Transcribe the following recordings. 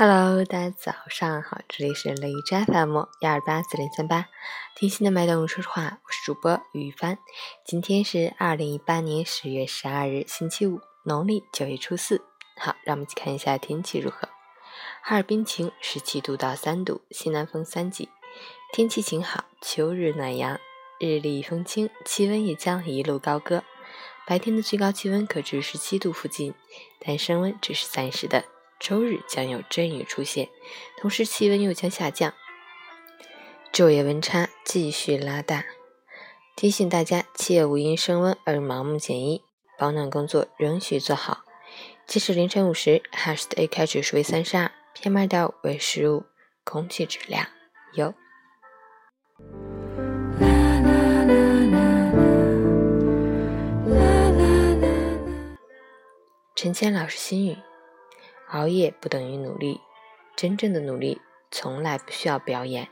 Hello，大家早上好，这里是雷斋 FM 幺二八四零三八，听心的脉动，说说话，我是主播于帆。今天是二零一八年十月十二日，星期五，农历九月初四。好，让我们一起看一下天气如何。哈尔滨晴，十七度到三度，西南风三级，天气晴好，秋日暖阳，日丽风清，气温也将一路高歌。白天的最高气温可至十七度附近，但升温只是暂时的。周日将有阵雨出现，同时气温又将下降，昼夜温差继续拉大。提醒大家，切勿因升温而盲目减衣，保暖工作仍需做好。截至凌晨五时，哈市的 AQI 指数为三十二，PM 二点五为十五，空气质量优。陈谦老师心语。熬夜不等于努力，真正的努力从来不需要表演。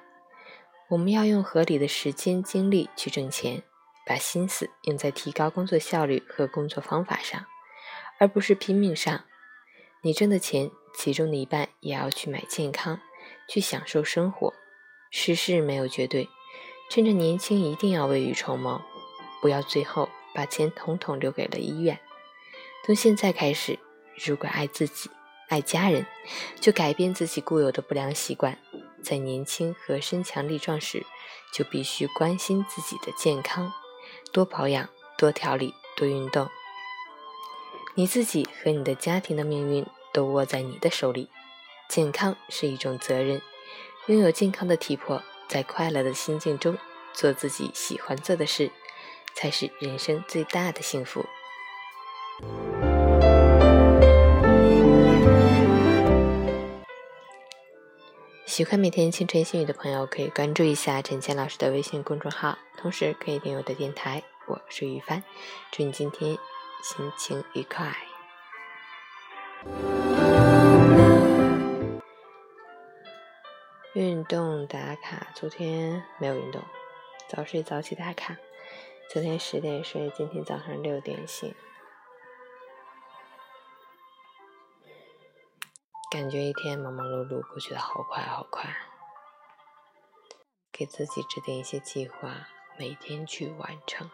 我们要用合理的时间精力去挣钱，把心思用在提高工作效率和工作方法上，而不是拼命上。你挣的钱，其中的一半也要去买健康，去享受生活。世事没有绝对，趁着年轻一定要未雨绸缪，不要最后把钱统统留给了医院。从现在开始，如果爱自己。爱家人，就改变自己固有的不良习惯。在年轻和身强力壮时，就必须关心自己的健康，多保养、多调理、多运动。你自己和你的家庭的命运都握在你的手里。健康是一种责任，拥有健康的体魄，在快乐的心境中做自己喜欢做的事，才是人生最大的幸福。喜欢每天清晨心语的朋友，可以关注一下陈谦老师的微信公众号，同时可以订阅我的电台。我是于帆，祝你今天心情愉快。运动打卡，昨天没有运动，早睡早起打卡。昨天十点睡，今天早上六点醒。感觉一天忙忙碌碌过去的好快好快，给自己制定一些计划，每天去完成。